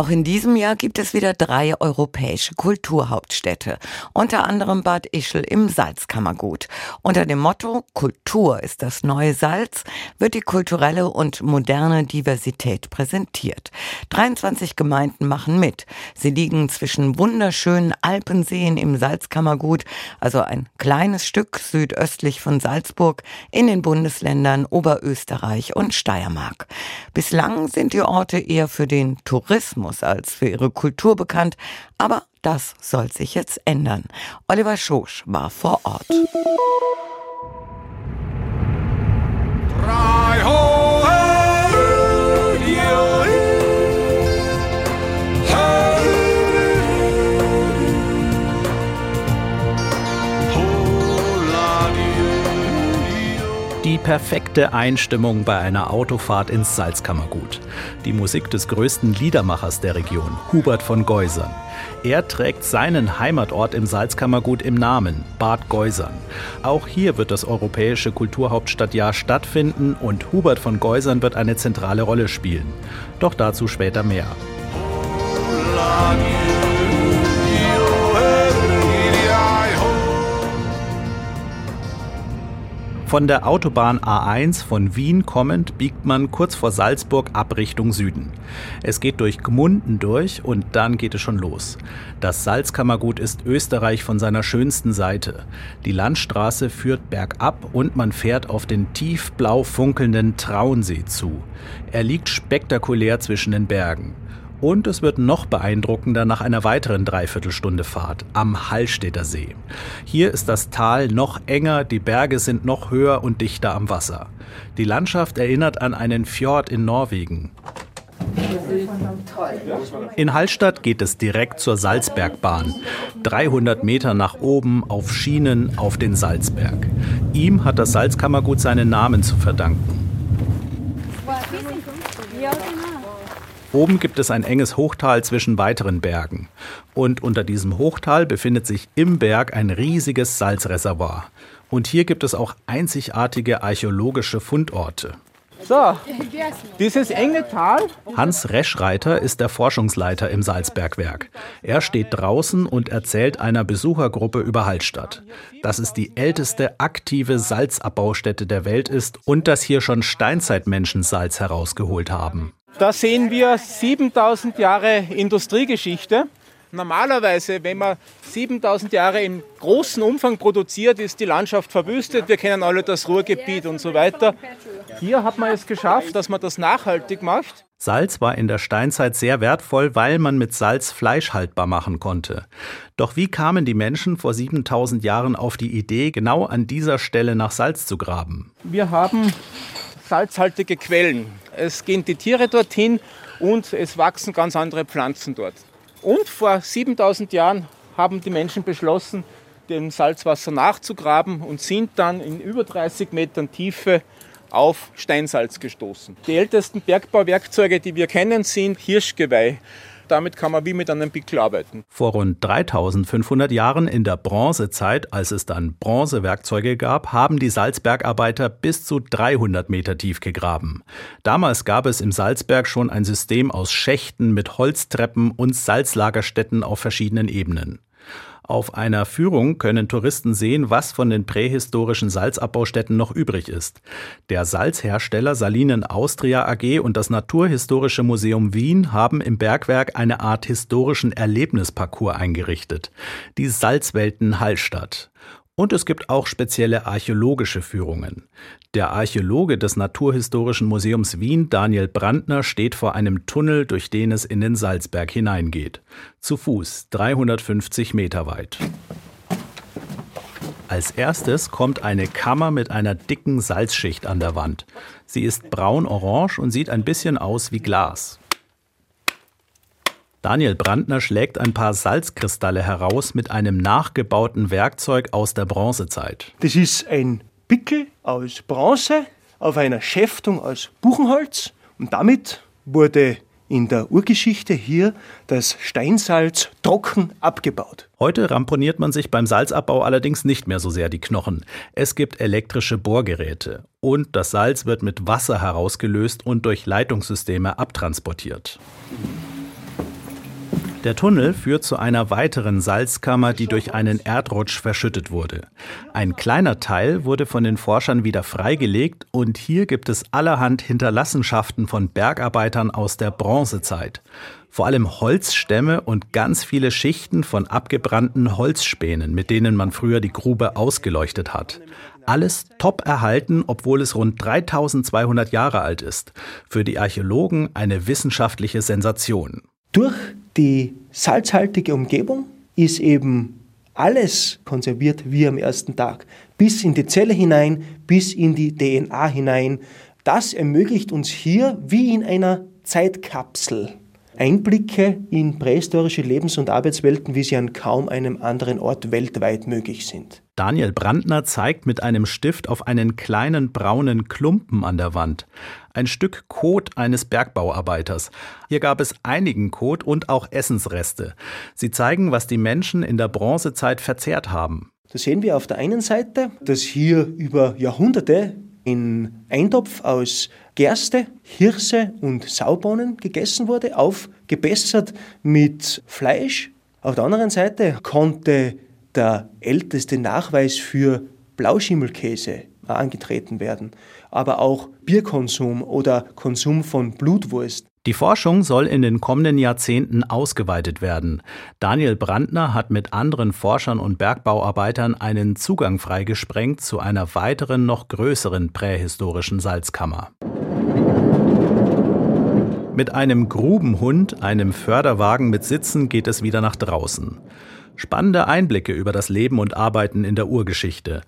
Auch in diesem Jahr gibt es wieder drei europäische Kulturhauptstädte, unter anderem Bad Ischl im Salzkammergut. Unter dem Motto Kultur ist das neue Salz wird die kulturelle und moderne Diversität präsentiert. 23 Gemeinden machen mit. Sie liegen zwischen wunderschönen Alpenseen im Salzkammergut, also ein kleines Stück südöstlich von Salzburg in den Bundesländern Oberösterreich und Steiermark. Bislang sind die Orte eher für den Tourismus Tourismus als für ihre Kultur bekannt, aber das soll sich jetzt ändern. Oliver Schosch war vor Ort. Perfekte Einstimmung bei einer Autofahrt ins Salzkammergut. Die Musik des größten Liedermachers der Region, Hubert von Geusern. Er trägt seinen Heimatort im Salzkammergut im Namen, Bad Geusern. Auch hier wird das Europäische Kulturhauptstadtjahr stattfinden und Hubert von Geusern wird eine zentrale Rolle spielen. Doch dazu später mehr. Oh, Von der Autobahn A1 von Wien kommend biegt man kurz vor Salzburg ab Richtung Süden. Es geht durch Gmunden durch und dann geht es schon los. Das Salzkammergut ist Österreich von seiner schönsten Seite. Die Landstraße führt bergab und man fährt auf den tiefblau funkelnden Traunsee zu. Er liegt spektakulär zwischen den Bergen. Und es wird noch beeindruckender nach einer weiteren Dreiviertelstunde Fahrt am Hallstätter See. Hier ist das Tal noch enger, die Berge sind noch höher und dichter am Wasser. Die Landschaft erinnert an einen Fjord in Norwegen. In Hallstatt geht es direkt zur Salzbergbahn. 300 Meter nach oben auf Schienen auf den Salzberg. Ihm hat das Salzkammergut seinen Namen zu verdanken. Oben gibt es ein enges Hochtal zwischen weiteren Bergen. Und unter diesem Hochtal befindet sich im Berg ein riesiges Salzreservoir. Und hier gibt es auch einzigartige archäologische Fundorte. So, dieses enge Tal. Hans Reschreiter ist der Forschungsleiter im Salzbergwerk. Er steht draußen und erzählt einer Besuchergruppe über Hallstatt, dass es die älteste aktive Salzabbaustätte der Welt ist und dass hier schon Steinzeitmenschen Salz herausgeholt haben. Da sehen wir 7000 Jahre Industriegeschichte. Normalerweise, wenn man 7000 Jahre in großem Umfang produziert, ist die Landschaft verwüstet. Wir kennen alle das Ruhrgebiet und so weiter. Hier hat man es geschafft, dass man das nachhaltig macht. Salz war in der Steinzeit sehr wertvoll, weil man mit Salz Fleisch haltbar machen konnte. Doch wie kamen die Menschen vor 7000 Jahren auf die Idee, genau an dieser Stelle nach Salz zu graben? Wir haben salzhaltige Quellen. Es gehen die Tiere dorthin und es wachsen ganz andere Pflanzen dort. Und vor 7000 Jahren haben die Menschen beschlossen, dem Salzwasser nachzugraben und sind dann in über 30 Metern Tiefe auf Steinsalz gestoßen. Die ältesten Bergbauwerkzeuge, die wir kennen, sind Hirschgeweih damit kann man wie mit einem Pickel arbeiten. Vor rund 3500 Jahren in der Bronzezeit, als es dann Bronzewerkzeuge gab, haben die Salzbergarbeiter bis zu 300 Meter tief gegraben. Damals gab es im Salzberg schon ein System aus Schächten mit Holztreppen und Salzlagerstätten auf verschiedenen Ebenen. Auf einer Führung können Touristen sehen, was von den prähistorischen Salzabbaustätten noch übrig ist. Der Salzhersteller Salinen Austria AG und das Naturhistorische Museum Wien haben im Bergwerk eine Art historischen Erlebnisparcours eingerichtet. Die Salzwelten Hallstatt. Und es gibt auch spezielle archäologische Führungen. Der Archäologe des Naturhistorischen Museums Wien, Daniel Brandner, steht vor einem Tunnel, durch den es in den Salzberg hineingeht. Zu Fuß, 350 Meter weit. Als erstes kommt eine Kammer mit einer dicken Salzschicht an der Wand. Sie ist braun-orange und sieht ein bisschen aus wie Glas. Daniel Brandner schlägt ein paar Salzkristalle heraus mit einem nachgebauten Werkzeug aus der Bronzezeit. Das ist ein Pickel aus Bronze auf einer Schäftung aus Buchenholz und damit wurde in der Urgeschichte hier das Steinsalz trocken abgebaut. Heute ramponiert man sich beim Salzabbau allerdings nicht mehr so sehr die Knochen. Es gibt elektrische Bohrgeräte und das Salz wird mit Wasser herausgelöst und durch Leitungssysteme abtransportiert. Der Tunnel führt zu einer weiteren Salzkammer, die durch einen Erdrutsch verschüttet wurde. Ein kleiner Teil wurde von den Forschern wieder freigelegt und hier gibt es allerhand Hinterlassenschaften von Bergarbeitern aus der Bronzezeit. Vor allem Holzstämme und ganz viele Schichten von abgebrannten Holzspänen, mit denen man früher die Grube ausgeleuchtet hat. Alles top erhalten, obwohl es rund 3200 Jahre alt ist. Für die Archäologen eine wissenschaftliche Sensation. Durch die salzhaltige Umgebung ist eben alles konserviert wie am ersten Tag, bis in die Zelle hinein, bis in die DNA hinein. Das ermöglicht uns hier wie in einer Zeitkapsel Einblicke in prähistorische Lebens- und Arbeitswelten, wie sie an kaum einem anderen Ort weltweit möglich sind. Daniel Brandner zeigt mit einem Stift auf einen kleinen braunen Klumpen an der Wand. Ein Stück Kot eines Bergbauarbeiters. Hier gab es einigen Kot und auch Essensreste. Sie zeigen, was die Menschen in der Bronzezeit verzehrt haben. Da sehen wir auf der einen Seite, dass hier über Jahrhunderte in Eintopf aus Gerste, Hirse und Saubohnen gegessen wurde, aufgebessert mit Fleisch. Auf der anderen Seite konnte der älteste Nachweis für Blauschimmelkäse angetreten werden, aber auch Bierkonsum oder Konsum von Blutwurst. Die Forschung soll in den kommenden Jahrzehnten ausgeweitet werden. Daniel Brandner hat mit anderen Forschern und Bergbauarbeitern einen Zugang freigesprengt zu einer weiteren, noch größeren prähistorischen Salzkammer. Mit einem Grubenhund, einem Förderwagen mit Sitzen geht es wieder nach draußen. Spannende Einblicke über das Leben und Arbeiten in der Urgeschichte.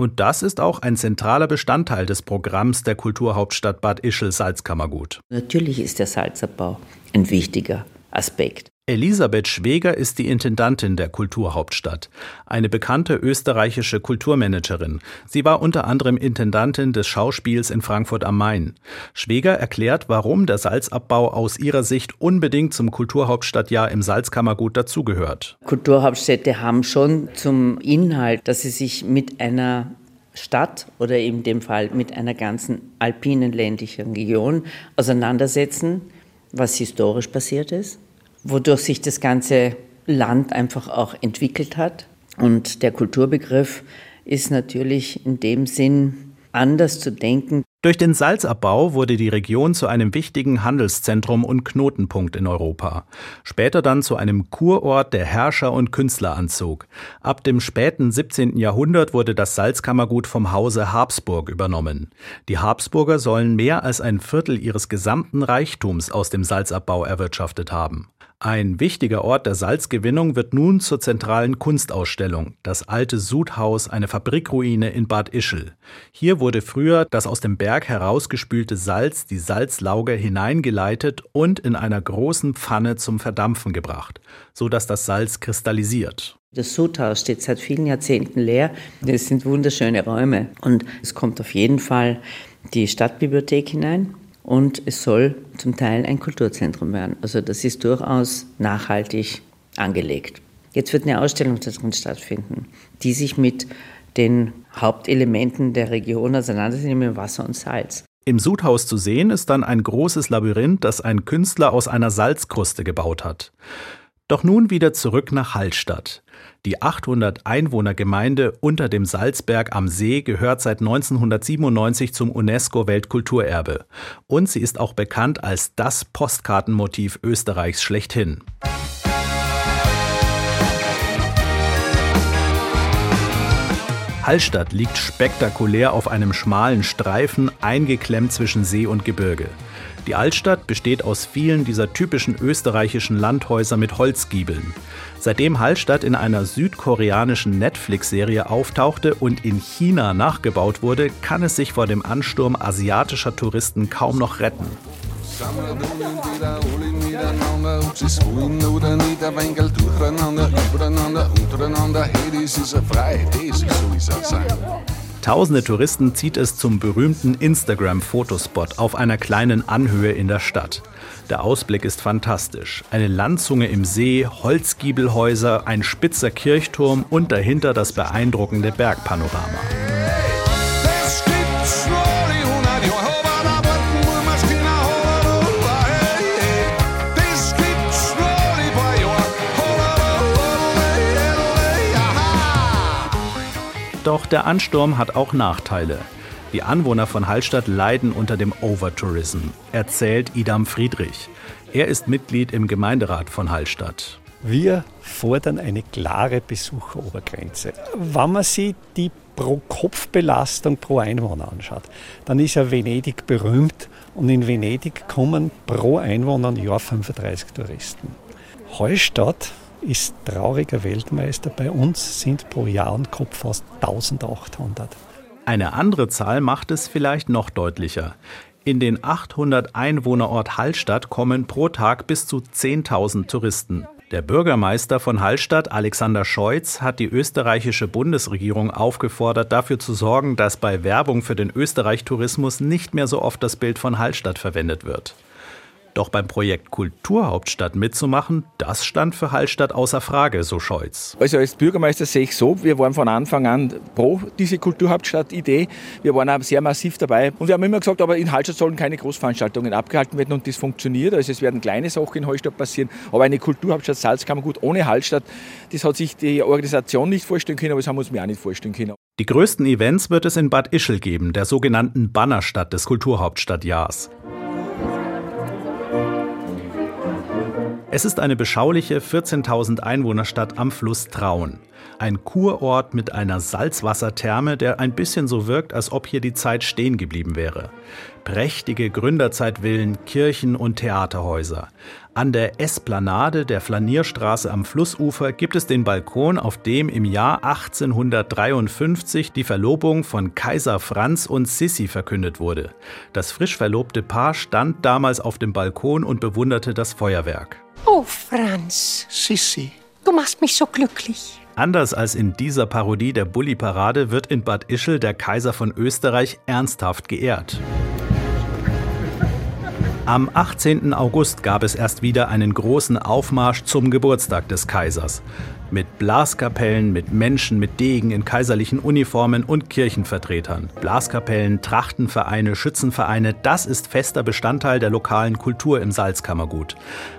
Und das ist auch ein zentraler Bestandteil des Programms der Kulturhauptstadt Bad Ischl Salzkammergut. Natürlich ist der Salzabbau ein wichtiger Aspekt. Elisabeth Schweger ist die Intendantin der Kulturhauptstadt, eine bekannte österreichische Kulturmanagerin. Sie war unter anderem Intendantin des Schauspiels in Frankfurt am Main. Schweger erklärt, warum der Salzabbau aus ihrer Sicht unbedingt zum Kulturhauptstadtjahr im Salzkammergut dazugehört. Kulturhauptstädte haben schon zum Inhalt, dass sie sich mit einer Stadt oder in dem Fall mit einer ganzen alpinen ländlichen Region auseinandersetzen, was historisch passiert ist wodurch sich das ganze Land einfach auch entwickelt hat. Und der Kulturbegriff ist natürlich in dem Sinn anders zu denken. Durch den Salzabbau wurde die Region zu einem wichtigen Handelszentrum und Knotenpunkt in Europa. Später dann zu einem Kurort, der Herrscher und Künstler anzog. Ab dem späten 17. Jahrhundert wurde das Salzkammergut vom Hause Habsburg übernommen. Die Habsburger sollen mehr als ein Viertel ihres gesamten Reichtums aus dem Salzabbau erwirtschaftet haben. Ein wichtiger Ort der Salzgewinnung wird nun zur zentralen Kunstausstellung, das alte Sudhaus, eine Fabrikruine in Bad Ischl. Hier wurde früher das aus dem Berg herausgespülte Salz, die Salzlauge, hineingeleitet und in einer großen Pfanne zum Verdampfen gebracht, so dass das Salz kristallisiert. Das Sudhaus steht seit vielen Jahrzehnten leer. Es sind wunderschöne Räume und es kommt auf jeden Fall die Stadtbibliothek hinein und es soll zum Teil ein Kulturzentrum werden. Also das ist durchaus nachhaltig angelegt. Jetzt wird eine Ausstellung darin stattfinden, die sich mit den Hauptelementen der Region auseinandersetzt, Wasser und Salz. Im Sudhaus zu sehen ist dann ein großes Labyrinth, das ein Künstler aus einer Salzkruste gebaut hat. Doch nun wieder zurück nach Hallstatt. Die 800 Einwohnergemeinde unter dem Salzberg am See gehört seit 1997 zum UNESCO-Weltkulturerbe. Und sie ist auch bekannt als das Postkartenmotiv Österreichs schlechthin. Hallstatt liegt spektakulär auf einem schmalen Streifen, eingeklemmt zwischen See und Gebirge. Die Altstadt besteht aus vielen dieser typischen österreichischen Landhäuser mit Holzgiebeln. Seitdem Hallstatt in einer südkoreanischen Netflix-Serie auftauchte und in China nachgebaut wurde, kann es sich vor dem Ansturm asiatischer Touristen kaum noch retten. Tausende Touristen zieht es zum berühmten Instagram-Fotospot auf einer kleinen Anhöhe in der Stadt. Der Ausblick ist fantastisch. Eine Landzunge im See, Holzgiebelhäuser, ein spitzer Kirchturm und dahinter das beeindruckende Bergpanorama. Der Ansturm hat auch Nachteile. Die Anwohner von Hallstatt leiden unter dem Overtourism, erzählt Idam Friedrich. Er ist Mitglied im Gemeinderat von Hallstatt. Wir fordern eine klare Besucherobergrenze. Wenn man sich die Pro-Kopf-Belastung pro Einwohner anschaut, dann ist ja Venedig berühmt und in Venedig kommen pro Einwohner im Jahr 35 Touristen. Hallstatt ist trauriger Weltmeister. Bei uns sind pro Jahr und Kopf fast 1800. Eine andere Zahl macht es vielleicht noch deutlicher. In den 800 Einwohnerort Hallstatt kommen pro Tag bis zu 10.000 Touristen. Der Bürgermeister von Hallstatt, Alexander Scheutz, hat die österreichische Bundesregierung aufgefordert, dafür zu sorgen, dass bei Werbung für den Österreich-Tourismus nicht mehr so oft das Bild von Hallstatt verwendet wird. Doch beim Projekt Kulturhauptstadt mitzumachen, das stand für Hallstatt außer Frage, so Scholz. Also als Bürgermeister sehe ich so, wir waren von Anfang an pro diese Kulturhauptstadt-Idee. Wir waren auch sehr massiv dabei und wir haben immer gesagt, aber in Hallstatt sollen keine Großveranstaltungen abgehalten werden und das funktioniert. Also es werden kleine Sachen in Hallstatt passieren, aber eine Kulturhauptstadt Salzkammergut ohne Hallstatt, das hat sich die Organisation nicht vorstellen können, aber das haben wir uns mir auch nicht vorstellen können. Die größten Events wird es in Bad Ischl geben, der sogenannten Bannerstadt des Kulturhauptstadtjahrs. Es ist eine beschauliche 14.000 Einwohnerstadt am Fluss Traun. Ein Kurort mit einer Salzwassertherme, der ein bisschen so wirkt, als ob hier die Zeit stehen geblieben wäre. Prächtige Gründerzeitvillen, Kirchen und Theaterhäuser. An der Esplanade der Flanierstraße am Flussufer gibt es den Balkon, auf dem im Jahr 1853 die Verlobung von Kaiser Franz und Sissi verkündet wurde. Das frisch verlobte Paar stand damals auf dem Balkon und bewunderte das Feuerwerk. Oh, Franz, Sissi, du machst mich so glücklich. Anders als in dieser Parodie der Bulli-Parade wird in Bad Ischl der Kaiser von Österreich ernsthaft geehrt. Am 18. August gab es erst wieder einen großen Aufmarsch zum Geburtstag des Kaisers. Mit Blaskapellen, mit Menschen mit Degen in kaiserlichen Uniformen und Kirchenvertretern. Blaskapellen, Trachtenvereine, Schützenvereine, das ist fester Bestandteil der lokalen Kultur im Salzkammergut.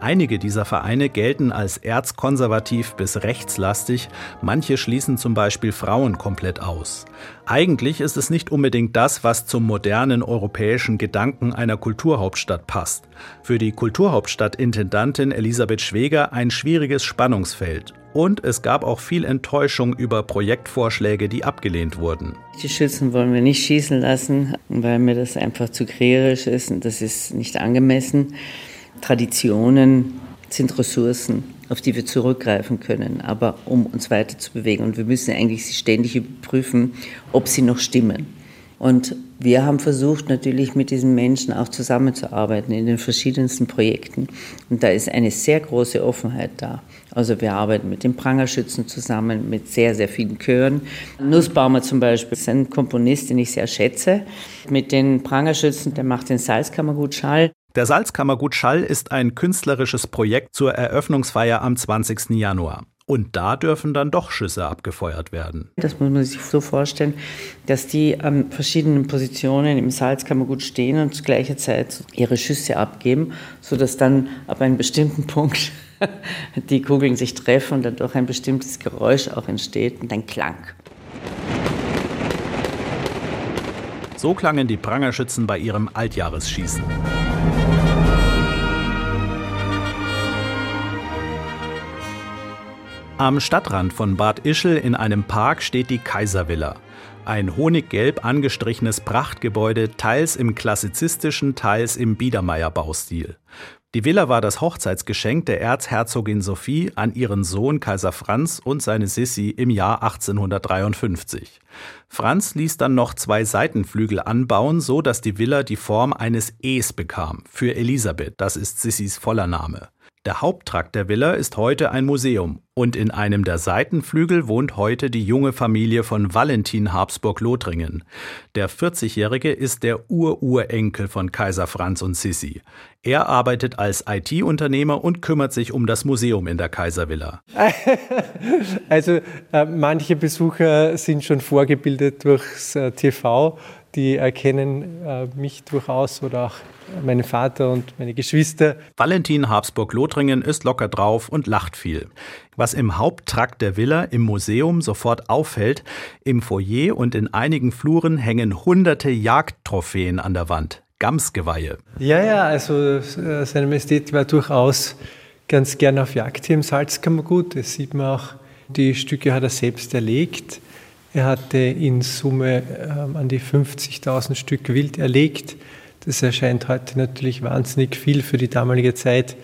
Einige dieser Vereine gelten als erzkonservativ bis rechtslastig, manche schließen zum Beispiel Frauen komplett aus. Eigentlich ist es nicht unbedingt das, was zum modernen europäischen Gedanken einer Kulturhauptstadt passt. Für die Kulturhauptstadtintendantin Elisabeth Schweger ein schwieriges Spannungsfeld. Und es gab auch viel Enttäuschung über Projektvorschläge, die abgelehnt wurden. Die Schützen wollen wir nicht schießen lassen, weil mir das einfach zu kriegerisch ist und das ist nicht angemessen. Traditionen sind Ressourcen, auf die wir zurückgreifen können, aber um uns weiter zu bewegen. Und wir müssen eigentlich sie ständig überprüfen, ob sie noch stimmen. Und wir haben versucht, natürlich mit diesen Menschen auch zusammenzuarbeiten in den verschiedensten Projekten. Und da ist eine sehr große Offenheit da. Also wir arbeiten mit den Prangerschützen zusammen, mit sehr, sehr vielen Chören. Nussbaumer zum Beispiel ist ein Komponist, den ich sehr schätze. Mit den Prangerschützen, der macht den Salzkammergut Schall. Der Salzkammergut Schall ist ein künstlerisches Projekt zur Eröffnungsfeier am 20. Januar. Und da dürfen dann doch Schüsse abgefeuert werden. Das muss man sich so vorstellen, dass die an verschiedenen Positionen im Salzkammergut stehen und zu gleicher Zeit ihre Schüsse abgeben, sodass dann ab einem bestimmten Punkt die Kugeln sich treffen und dadurch ein bestimmtes Geräusch auch entsteht und ein Klang. So klangen die Prangerschützen bei ihrem Altjahresschießen. Am Stadtrand von Bad Ischl in einem Park steht die Kaiservilla. Ein honiggelb angestrichenes Prachtgebäude, teils im klassizistischen, teils im Biedermeier-Baustil. Die Villa war das Hochzeitsgeschenk der Erzherzogin Sophie an ihren Sohn Kaiser Franz und seine Sissi im Jahr 1853. Franz ließ dann noch zwei Seitenflügel anbauen, so dass die Villa die Form eines Es bekam, für Elisabeth, das ist Sissis voller Name. Der Haupttrakt der Villa ist heute ein Museum und in einem der Seitenflügel wohnt heute die junge Familie von Valentin Habsburg-Lothringen. Der 40-Jährige ist der Ururenkel von Kaiser Franz und Sissi. Er arbeitet als IT-Unternehmer und kümmert sich um das Museum in der Kaiservilla. Also äh, manche Besucher sind schon vorgebildet durchs äh, TV die erkennen äh, mich durchaus oder auch meinen Vater und meine Geschwister. Valentin Habsburg-Lothringen ist locker drauf und lacht viel. Was im Haupttrakt der Villa im Museum sofort auffällt, im Foyer und in einigen Fluren hängen hunderte Jagdtrophäen an der Wand. Gamsgeweihe. Ja, ja, also äh, seine Majestät war durchaus ganz gern auf Jagd hier im Salzkammergut. Das sieht man auch. Die Stücke hat er selbst erlegt. Er hatte in Summe ähm, an die 50.000 Stück Wild erlegt. Das erscheint heute natürlich wahnsinnig viel. Für die damalige Zeit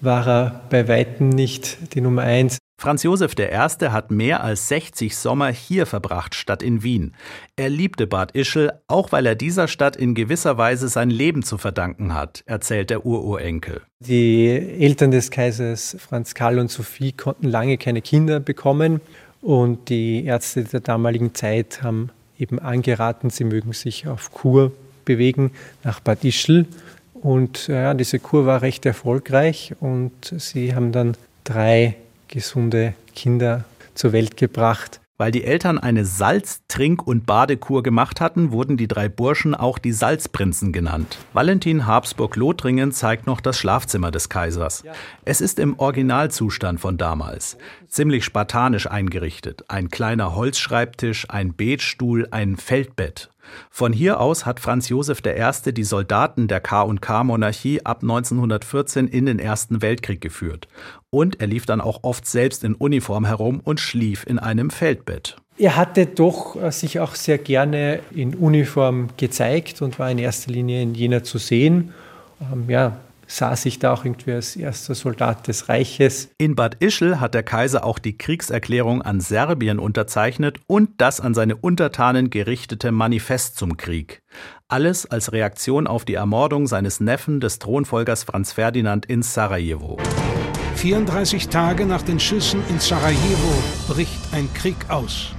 war er bei Weitem nicht die Nummer eins. Franz Josef I. hat mehr als 60 Sommer hier verbracht, statt in Wien. Er liebte Bad Ischl, auch weil er dieser Stadt in gewisser Weise sein Leben zu verdanken hat, erzählt der Ururenkel. Die Eltern des Kaisers Franz Karl und Sophie konnten lange keine Kinder bekommen und die Ärzte der damaligen Zeit haben eben angeraten, sie mögen sich auf Kur bewegen nach Bad Ischl. Und ja, diese Kur war recht erfolgreich und sie haben dann drei gesunde Kinder zur Welt gebracht. Weil die Eltern eine Salz-, Trink- und Badekur gemacht hatten, wurden die drei Burschen auch die Salzprinzen genannt. Valentin Habsburg-Lothringen zeigt noch das Schlafzimmer des Kaisers. Es ist im Originalzustand von damals. Ziemlich spartanisch eingerichtet. Ein kleiner Holzschreibtisch, ein Betstuhl, ein Feldbett. Von hier aus hat Franz Josef I. die Soldaten der K&K-Monarchie ab 1914 in den Ersten Weltkrieg geführt. Und er lief dann auch oft selbst in Uniform herum und schlief in einem Feldbett. Er hatte doch äh, sich auch sehr gerne in Uniform gezeigt und war in erster Linie in Jena zu sehen. Ähm, ja, sah sich da auch irgendwie als erster Soldat des Reiches. In Bad Ischl hat der Kaiser auch die Kriegserklärung an Serbien unterzeichnet und das an seine Untertanen gerichtete Manifest zum Krieg. Alles als Reaktion auf die Ermordung seines Neffen des Thronfolgers Franz Ferdinand in Sarajevo. 34 Tage nach den Schüssen in Sarajevo bricht ein Krieg aus.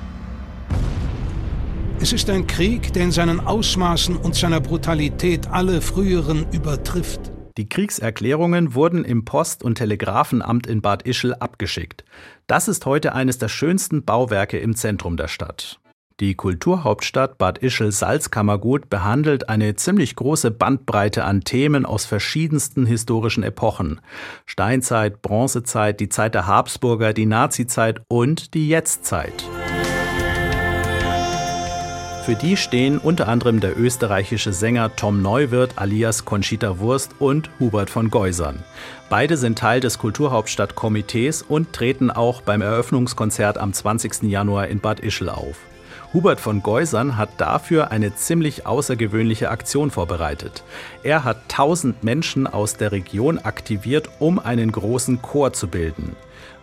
Es ist ein Krieg, der in seinen Ausmaßen und seiner Brutalität alle früheren übertrifft. Die Kriegserklärungen wurden im Post- und Telegrafenamt in Bad Ischl abgeschickt. Das ist heute eines der schönsten Bauwerke im Zentrum der Stadt. Die Kulturhauptstadt Bad Ischl Salzkammergut behandelt eine ziemlich große Bandbreite an Themen aus verschiedensten historischen Epochen. Steinzeit, Bronzezeit, die Zeit der Habsburger, die Nazizeit und die Jetztzeit. Für die stehen unter anderem der österreichische Sänger Tom Neuwirth alias Conchita Wurst und Hubert von Geusern. Beide sind Teil des Kulturhauptstadtkomitees und treten auch beim Eröffnungskonzert am 20. Januar in Bad Ischl auf. Hubert von Geusern hat dafür eine ziemlich außergewöhnliche Aktion vorbereitet. Er hat 1000 Menschen aus der Region aktiviert, um einen großen Chor zu bilden.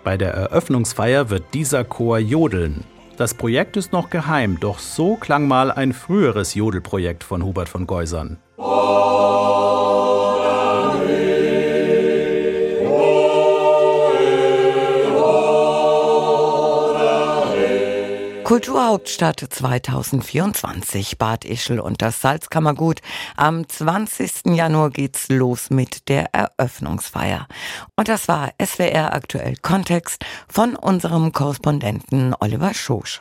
Bei der Eröffnungsfeier wird dieser Chor jodeln. Das Projekt ist noch geheim, doch so klang mal ein früheres Jodelprojekt von Hubert von Geusern. Kulturhauptstadt 2024 Bad Ischl und das Salzkammergut. Am 20. Januar geht's los mit der Eröffnungsfeier. Und das war SWR aktuell Kontext von unserem Korrespondenten Oliver Schosch.